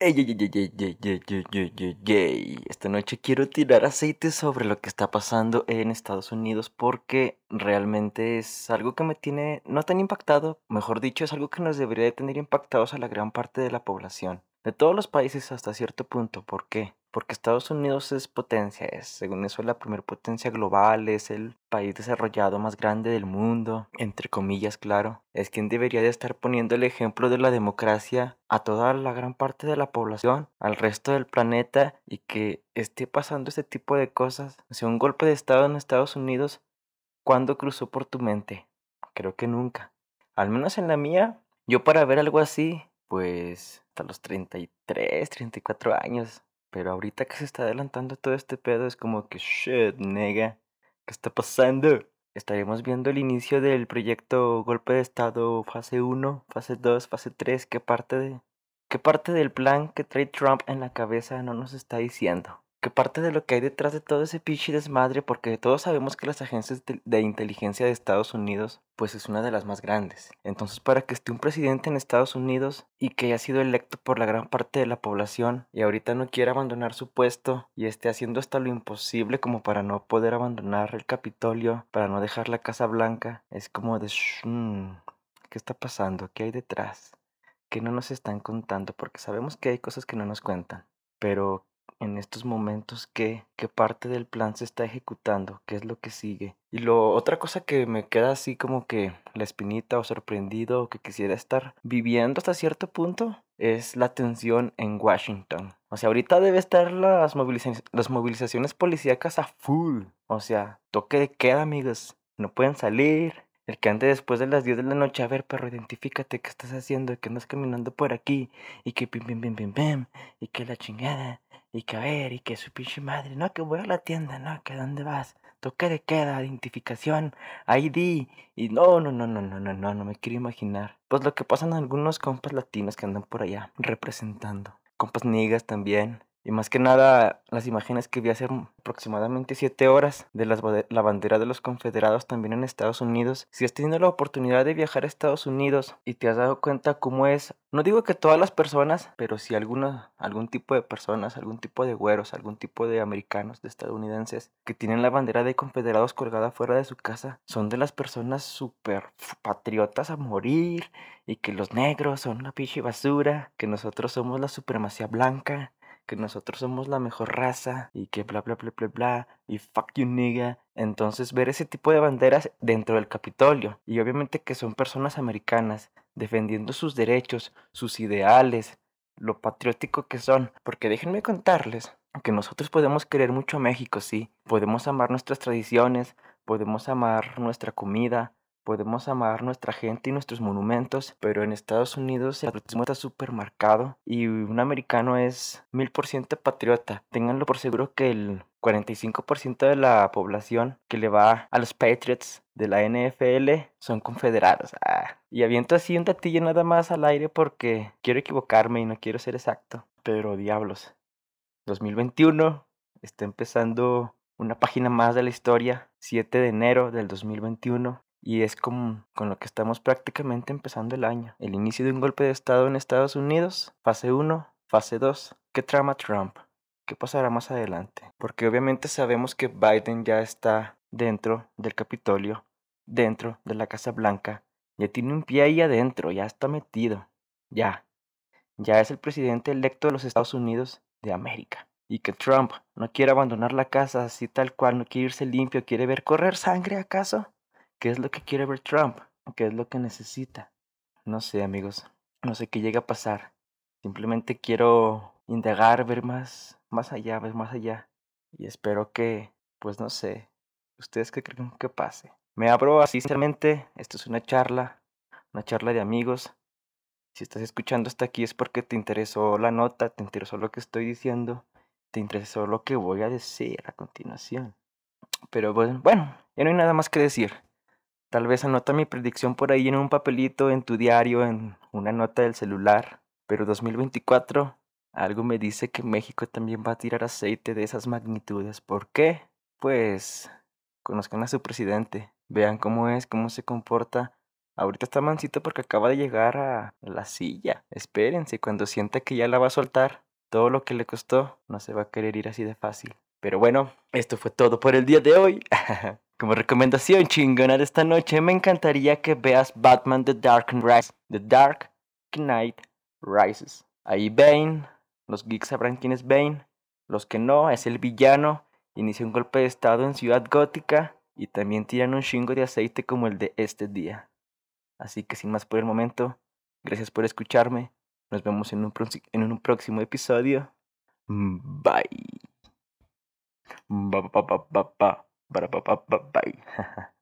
Ey, ey, ey, Esta noche quiero tirar aceite sobre lo que está pasando en Estados Unidos porque realmente es algo que me tiene no tan impactado, mejor dicho, es algo que nos debería de tener impactados a la gran parte de la población, de todos los países hasta cierto punto. ¿Por qué? Porque Estados Unidos es potencia, es según eso la primer potencia global, es el país desarrollado más grande del mundo, entre comillas, claro. Es quien debería de estar poniendo el ejemplo de la democracia a toda la gran parte de la población, al resto del planeta y que esté pasando este tipo de cosas. O sea, un golpe de estado en Estados Unidos, ¿cuándo cruzó por tu mente? Creo que nunca. Al menos en la mía, yo para ver algo así, pues hasta los 33, 34 años. Pero ahorita que se está adelantando todo este pedo es como que shit, nega, ¿qué está pasando? Estaremos viendo el inicio del proyecto Golpe de Estado fase 1, fase 2, fase 3, ¿qué parte de qué parte del plan que trae Trump en la cabeza no nos está diciendo? ¿Qué parte de lo que hay detrás de todo ese pinche desmadre? Porque todos sabemos que las agencias de, inteligencia de Estados Unidos, pues es una de las más grandes. Entonces, para que esté un presidente en Estados Unidos y que haya sido electo por la gran parte de la población y ahorita no quiera abandonar su puesto y esté haciendo hasta lo imposible como para no poder abandonar el Capitolio, para no dejar la Casa Blanca, es como de... "Shh, ¿Qué está pasando? ¿Qué hay detrás? que no nos están contando, porque sabemos que hay cosas que no nos cuentan, pero en estos momentos, ¿qué, qué parte del plan se está ejecutando? ¿Qué es lo que sigue? Y lo otra cosa que me queda así como que la espinita o sorprendido que quisiera estar viviendo hasta cierto punto es la tensión en Washington. O sea, ahorita debe estar las, moviliza- las movilizaciones policíacas a full. O sea, toque de queda, amigos. No pueden salir, el que ande después de las 10 de la noche, a ver, perro, identifícate qué estás haciendo, que andas caminando por aquí, y que pim, pim, pim, pim, pim, y que la chingada, y que a ver, y que su pinche madre, no, que voy a la tienda, no, que dónde vas, toque de queda, identificación, ID, y no, no, no, no, no, no, no, no me quiero imaginar. Pues lo que pasan algunos compas latinos que andan por allá representando, compas niggas también. Y más que nada, las imágenes que vi hace aproximadamente 7 horas de las la bandera de los confederados también en Estados Unidos. Si has tenido la oportunidad de viajar a Estados Unidos y te has dado cuenta cómo es, no digo que todas las personas, pero sí alguna, algún tipo de personas, algún tipo de güeros, algún tipo de americanos, de estadounidenses, que tienen la bandera de confederados colgada fuera de su casa, son de las personas súper patriotas a morir y que los negros son una pinche basura, que nosotros somos la supremacía blanca que nosotros somos la mejor raza y que bla bla bla bla bla y fuck you nigga. Entonces ver ese tipo de banderas dentro del Capitolio. Y obviamente que son personas americanas defendiendo sus derechos, sus ideales, lo patriótico que son, porque déjenme contarles que nosotros podemos querer mucho a México, sí, podemos amar nuestras tradiciones, podemos amar nuestra comida, Podemos amar nuestra gente y nuestros monumentos, pero en Estados Unidos el patriotismo está súper marcado y un americano es mil por ciento patriota. Ténganlo por seguro que el 45% de la población que le va a los Patriots de la NFL son confederados. Ah, Y aviento así un datillo nada más al aire porque quiero equivocarme y no quiero ser exacto. Pero diablos, 2021 está empezando una página más de la historia, 7 de enero del 2021. Y es como con lo que estamos prácticamente empezando el año. El inicio de un golpe de Estado en Estados Unidos, fase 1, fase 2. ¿Qué trama Trump? ¿Qué pasará más adelante? Porque obviamente sabemos que Biden ya está dentro del Capitolio, dentro de la Casa Blanca. Ya tiene un pie ahí adentro, ya está metido. Ya. Ya es el presidente electo de los Estados Unidos de América. Y que Trump no quiere abandonar la casa así tal cual, no quiere irse limpio, quiere ver correr sangre acaso. ¿Qué es lo que quiere ver Trump? ¿Qué es lo que necesita? No sé, amigos. No sé qué llega a pasar. Simplemente quiero indagar, ver más, más allá, ver más allá. Y espero que, pues no sé, ustedes qué creen que pase. Me abro así sinceramente. Esto es una charla, una charla de amigos. Si estás escuchando hasta aquí es porque te interesó la nota, te interesó lo que estoy diciendo, te interesó lo que voy a decir a continuación. Pero bueno, bueno, ya no hay nada más que decir. Tal vez anota mi predicción por ahí en un papelito, en tu diario, en una nota del celular. Pero 2024, algo me dice que México también va a tirar aceite de esas magnitudes. ¿Por qué? Pues conozcan a su presidente, vean cómo es, cómo se comporta, Ahorita está mansito porque acaba de llegar a la silla. Espérense, cuando sienta que ya la va a soltar, todo lo que le costó no se va a querer ir así de fácil. Pero bueno, esto fue todo por el día de hoy. Como recomendación chingona de esta noche, me encantaría que veas Batman The Dark Knight, The Dark Knight Rises. Ahí Bane, los geeks sabrán quién es Bane, los que no, es el villano, inicia un golpe de estado en Ciudad Gótica y también tiran un chingo de aceite como el de este día. Así que sin más por el momento, gracias por escucharme, nos vemos en un, próximo episodio. Bye. Bye. Bye.